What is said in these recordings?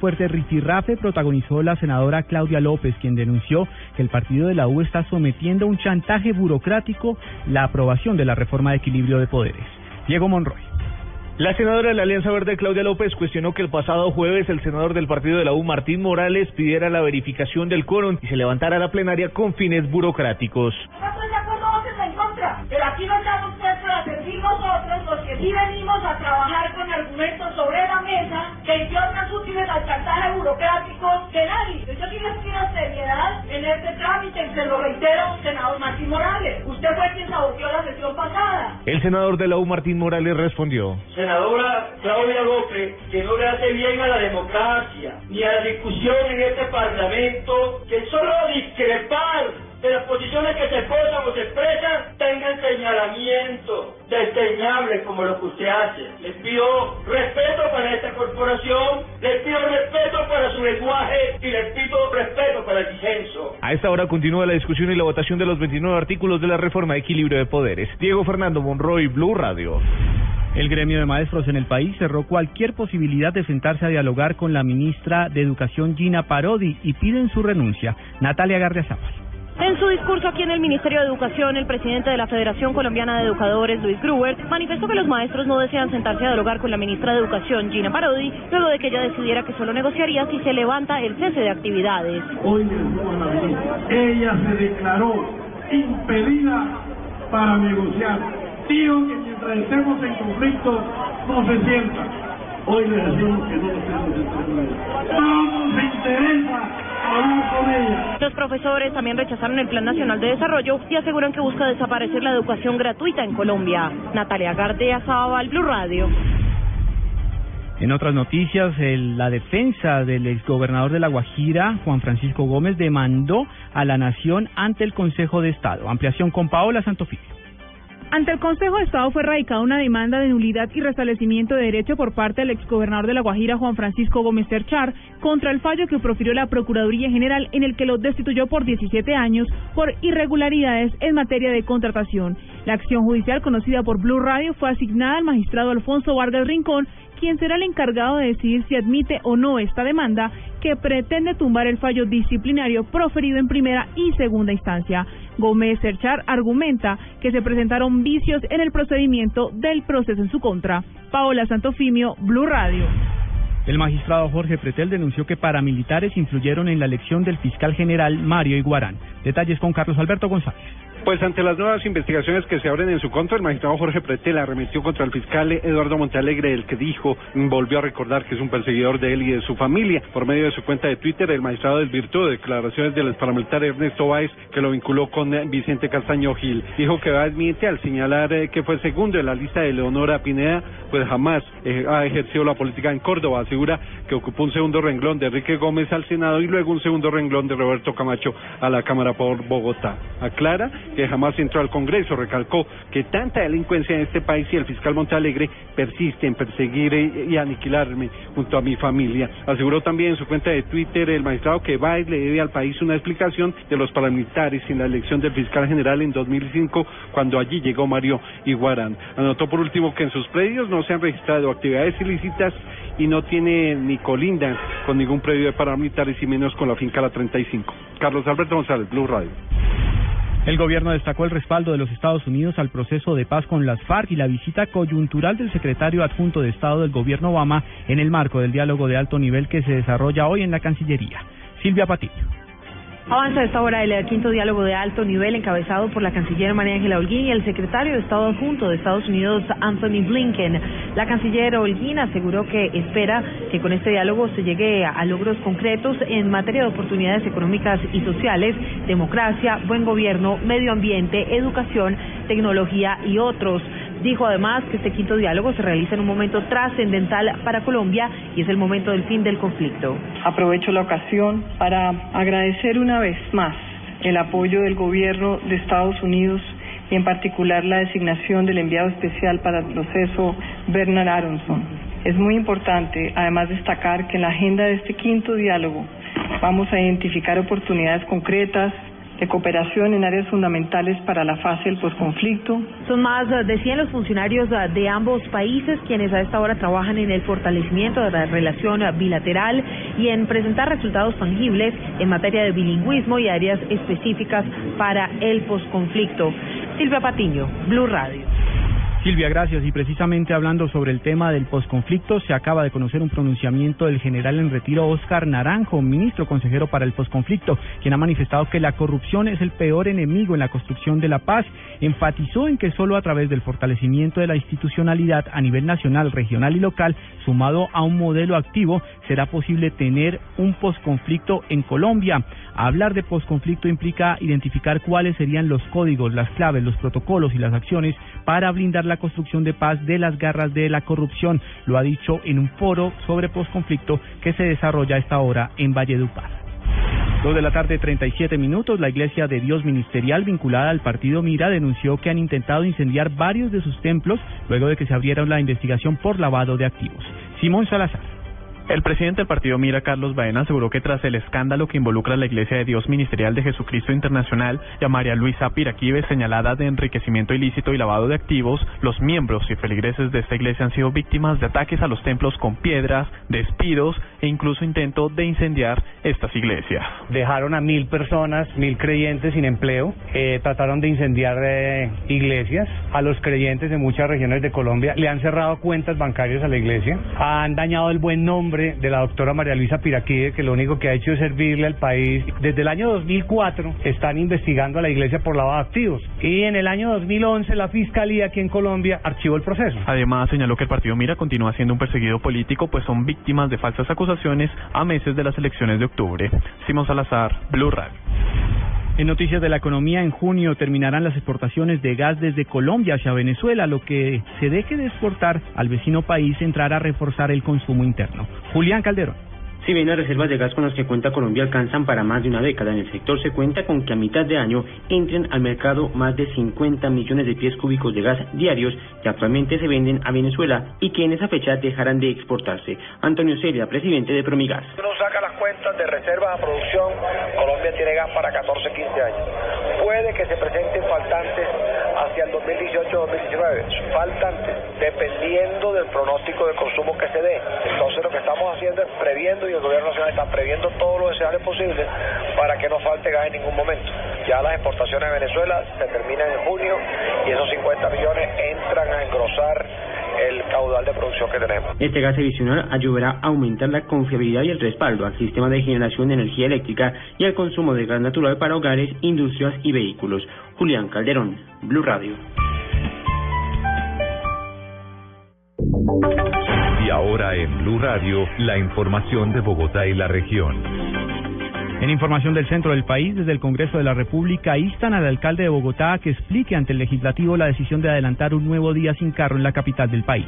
Fuerte rifirrafe protagonizó la senadora Claudia López, quien denunció que el partido de la U está sometiendo a un chantaje burocrático la aprobación de la reforma de equilibrio de poderes. Diego Monroy. La senadora de la Alianza Verde, Claudia López, cuestionó que el pasado jueves el senador del partido de la U, Martín Morales, pidiera la verificación del quórum y se levantara la plenaria con fines burocráticos. Pero aquí no estamos pues para servir sí venimos a trabajar con argumentos sobre la mesa que son más útiles al chantaje burocrático que nadie. Yo quiero una seriedad en este trámite se lo reitero, senador Martín Morales. Usted fue quien saboteó la sesión pasada. El senador de la U, Martín Morales, respondió. Senadora Claudia López, que no le hace bien a la democracia ni a la discusión en este parlamento, que solo discrepar de las posiciones que se expresan o se expresan tengan señalamiento desdeñable como lo que usted hace. Les pido respeto para esta corporación, les pido respeto para su lenguaje y les pido respeto para el disenso. A esta hora continúa la discusión y la votación de los 29 artículos de la reforma de equilibrio de poderes. Diego Fernando Monroy, Blue Radio. El gremio de maestros en el país cerró cualquier posibilidad de sentarse a dialogar con la ministra de Educación Gina Parodi y piden su renuncia. Natalia Gardiazabal. En su discurso aquí en el Ministerio de Educación, el presidente de la Federación Colombiana de Educadores, Luis Gruber, manifestó que los maestros no desean sentarse a dialogar con la ministra de Educación, Gina Parodi, luego de que ella decidiera que solo negociaría si se levanta el cese de actividades. Hoy ella se declaró impedida para negociar. Digo que mientras estemos en conflicto no se sienta. Hoy le decimos que no nos estamos No nos interesa los profesores también rechazaron el Plan Nacional de Desarrollo y aseguran que busca desaparecer la educación gratuita en Colombia. Natalia Gardea, Sabal, Blue Radio. En otras noticias, la defensa del exgobernador de La Guajira, Juan Francisco Gómez, demandó a la nación ante el Consejo de Estado. Ampliación con Paola Santofilio. Ante el Consejo de Estado fue radicada una demanda de nulidad y restablecimiento de derecho por parte del exgobernador de La Guajira, Juan Francisco Gómez Terchar, contra el fallo que profirió la Procuraduría General en el que lo destituyó por 17 años por irregularidades en materia de contratación. La acción judicial conocida por Blue Radio fue asignada al magistrado Alfonso Vargas Rincón, quien será el encargado de decidir si admite o no esta demanda que pretende tumbar el fallo disciplinario proferido en primera y segunda instancia. Gómez Serchar argumenta que se presentaron vicios en el procedimiento del proceso en su contra. Paola Santofimio, Blue Radio. El magistrado Jorge Pretel denunció que paramilitares influyeron en la elección del fiscal general Mario Iguarán. Detalles con Carlos Alberto González. Pues ante las nuevas investigaciones que se abren en su contra, el magistrado Jorge Pretel arremetió contra el fiscal Eduardo Montalegre, el que dijo, volvió a recordar que es un perseguidor de él y de su familia. Por medio de su cuenta de Twitter, el magistrado desvirtuó declaraciones del paramilitar Ernesto Báez, que lo vinculó con Vicente Castaño Gil. Dijo que Báez miente al señalar eh, que fue segundo en la lista de Leonora Pineda, pues jamás eh, ha ejercido la política en Córdoba. Asegura que ocupó un segundo renglón de Enrique Gómez al Senado y luego un segundo renglón de Roberto Camacho a la Cámara por Bogotá. Aclara jamás entró al Congreso. Recalcó que tanta delincuencia en este país y el fiscal Montalegre persiste en perseguir y aniquilarme junto a mi familia. Aseguró también en su cuenta de Twitter el magistrado que Báez le debe al país una explicación de los paramilitares en la elección del fiscal general en 2005 cuando allí llegó Mario Iguarán. Anotó por último que en sus predios no se han registrado actividades ilícitas y no tiene ni colinda con ningún predio de paramilitares y menos con la finca La 35. Carlos Alberto González, Blue Radio. El gobierno destacó el respaldo de los Estados Unidos al proceso de paz con las FARC y la visita coyuntural del secretario adjunto de Estado del gobierno Obama en el marco del diálogo de alto nivel que se desarrolla hoy en la Cancillería. Silvia Patiño. Avanza esta hora el quinto diálogo de alto nivel encabezado por la canciller María Ángela Holguín y el secretario de Estado adjunto de Estados Unidos Anthony Blinken. La canciller Holguín aseguró que espera que con este diálogo se llegue a logros concretos en materia de oportunidades económicas y sociales, democracia, buen gobierno, medio ambiente, educación, tecnología y otros. Dijo además que este quinto diálogo se realiza en un momento trascendental para Colombia y es el momento del fin del conflicto. Aprovecho la ocasión para agradecer una vez más el apoyo del gobierno de Estados Unidos y en particular la designación del enviado especial para el proceso Bernard Aronson. Es muy importante, además, destacar que en la agenda de este quinto diálogo vamos a identificar oportunidades concretas de cooperación en áreas fundamentales para la fase del posconflicto. Son más de 100 los funcionarios de ambos países quienes a esta hora trabajan en el fortalecimiento de la relación bilateral y en presentar resultados tangibles en materia de bilingüismo y áreas específicas para el posconflicto. Silvia Patiño, Blue Radio. Silvia, gracias. Y precisamente hablando sobre el tema del posconflicto, se acaba de conocer un pronunciamiento del general en retiro Oscar Naranjo, ministro consejero para el posconflicto, quien ha manifestado que la corrupción es el peor enemigo en la construcción de la paz. Enfatizó en que solo a través del fortalecimiento de la institucionalidad a nivel nacional, regional y local, sumado a un modelo activo, será posible tener un posconflicto en Colombia. Hablar de posconflicto implica identificar cuáles serían los códigos, las claves, los protocolos y las acciones para blindar la construcción de paz de las garras de la corrupción. Lo ha dicho en un foro sobre posconflicto que se desarrolla a esta hora en Valledupar. Dos de la tarde, 37 minutos, la Iglesia de Dios Ministerial vinculada al partido Mira denunció que han intentado incendiar varios de sus templos luego de que se abriera la investigación por lavado de activos. Simón Salazar. El presidente del partido Mira, Carlos Baena, aseguró que tras el escándalo que involucra a la Iglesia de Dios Ministerial de Jesucristo Internacional y a María Luisa Piraquive señalada de enriquecimiento ilícito y lavado de activos, los miembros y feligreses de esta iglesia han sido víctimas de ataques a los templos con piedras, despidos e incluso intento de incendiar estas iglesias. Dejaron a mil personas, mil creyentes sin empleo, eh, trataron de incendiar eh, iglesias, a los creyentes de muchas regiones de Colombia, le han cerrado cuentas bancarias a la iglesia, han dañado el buen nombre de la doctora María Luisa Piraquide, que lo único que ha hecho es servirle al país. Desde el año 2004 están investigando a la iglesia por lavado de activos y en el año 2011 la fiscalía aquí en Colombia archivó el proceso. Además, señaló que el partido Mira continúa siendo un perseguido político, pues son víctimas de falsas acusaciones a meses de las elecciones de octubre. Simón Salazar, Blue Radio. En noticias de la economía, en junio terminarán las exportaciones de gas desde Colombia hacia Venezuela. Lo que se deje de exportar al vecino país entrará a reforzar el consumo interno. Julián Calderón. Si bien las reservas de gas con las que cuenta Colombia alcanzan para más de una década en el sector, se cuenta con que a mitad de año entren al mercado más de 50 millones de pies cúbicos de gas diarios que actualmente se venden a Venezuela y que en esa fecha dejarán de exportarse. Antonio Celia, presidente de Promigas. Uno saca las cuentas de reservas a producción, Colombia tiene gas para 14, 15 años. Puede que se presenten faltantes hacia el 2018-2019, faltantes, dependiendo del pronóstico de consumo que se dé. Entonces lo que estamos haciendo es previendo y el gobierno nacional está previendo todos los escenarios posibles para que no falte gas en ningún momento. Ya las exportaciones de Venezuela se terminan en junio y esos 50 millones entran a engrosar caudal de producción que tenemos. Este gas adicional ayudará a aumentar la confiabilidad y el respaldo al sistema de generación de energía eléctrica y al consumo de gas natural para hogares, industrias y vehículos. Julián Calderón, Blue Radio. Y ahora en Blue Radio, la información de Bogotá y la región. En información del centro del país, desde el Congreso de la República, instan al alcalde de Bogotá a que explique ante el legislativo la decisión de adelantar un nuevo día sin carro en la capital del país.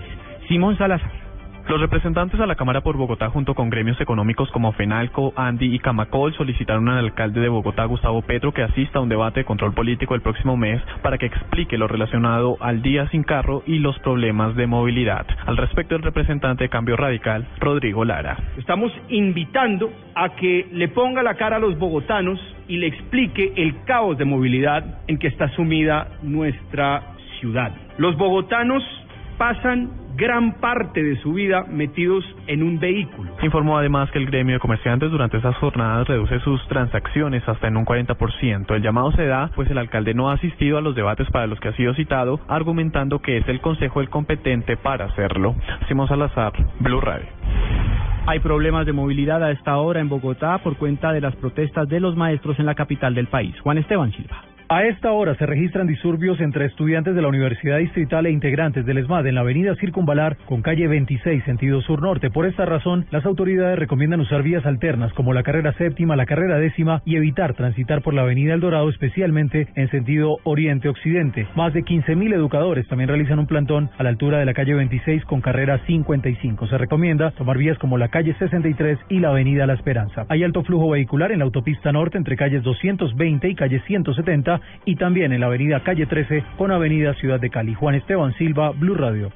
Simón Salazar. Los representantes a la Cámara por Bogotá junto con gremios económicos como FENALCO, ANDI y Camacol solicitaron al alcalde de Bogotá, Gustavo Petro, que asista a un debate de control político el próximo mes para que explique lo relacionado al día sin carro y los problemas de movilidad. Al respecto, el representante de Cambio Radical, Rodrigo Lara. Estamos invitando a que le ponga la cara a los bogotanos y le explique el caos de movilidad en que está sumida nuestra ciudad. Los bogotanos pasan gran parte de su vida metidos en un vehículo. Informó además que el gremio de comerciantes durante esas jornadas reduce sus transacciones hasta en un 40%. El llamado se da pues el alcalde no ha asistido a los debates para los que ha sido citado, argumentando que es el consejo el competente para hacerlo. Simón Salazar, Blue Radio. Hay problemas de movilidad a esta hora en Bogotá por cuenta de las protestas de los maestros en la capital del país. Juan Esteban Silva. A esta hora se registran disturbios entre estudiantes de la Universidad Distrital e integrantes del ESMAD en la avenida Circunvalar con calle 26 sentido sur-norte. Por esta razón, las autoridades recomiendan usar vías alternas como la carrera séptima, la carrera décima y evitar transitar por la avenida El Dorado, especialmente en sentido oriente-occidente. Más de 15.000 educadores también realizan un plantón a la altura de la calle 26 con carrera 55. Se recomienda tomar vías como la calle 63 y la avenida La Esperanza. Hay alto flujo vehicular en la autopista norte entre calles 220 y calle 170 y también en la avenida Calle 13 con avenida Ciudad de Cali. Juan Esteban Silva, Blue Radio.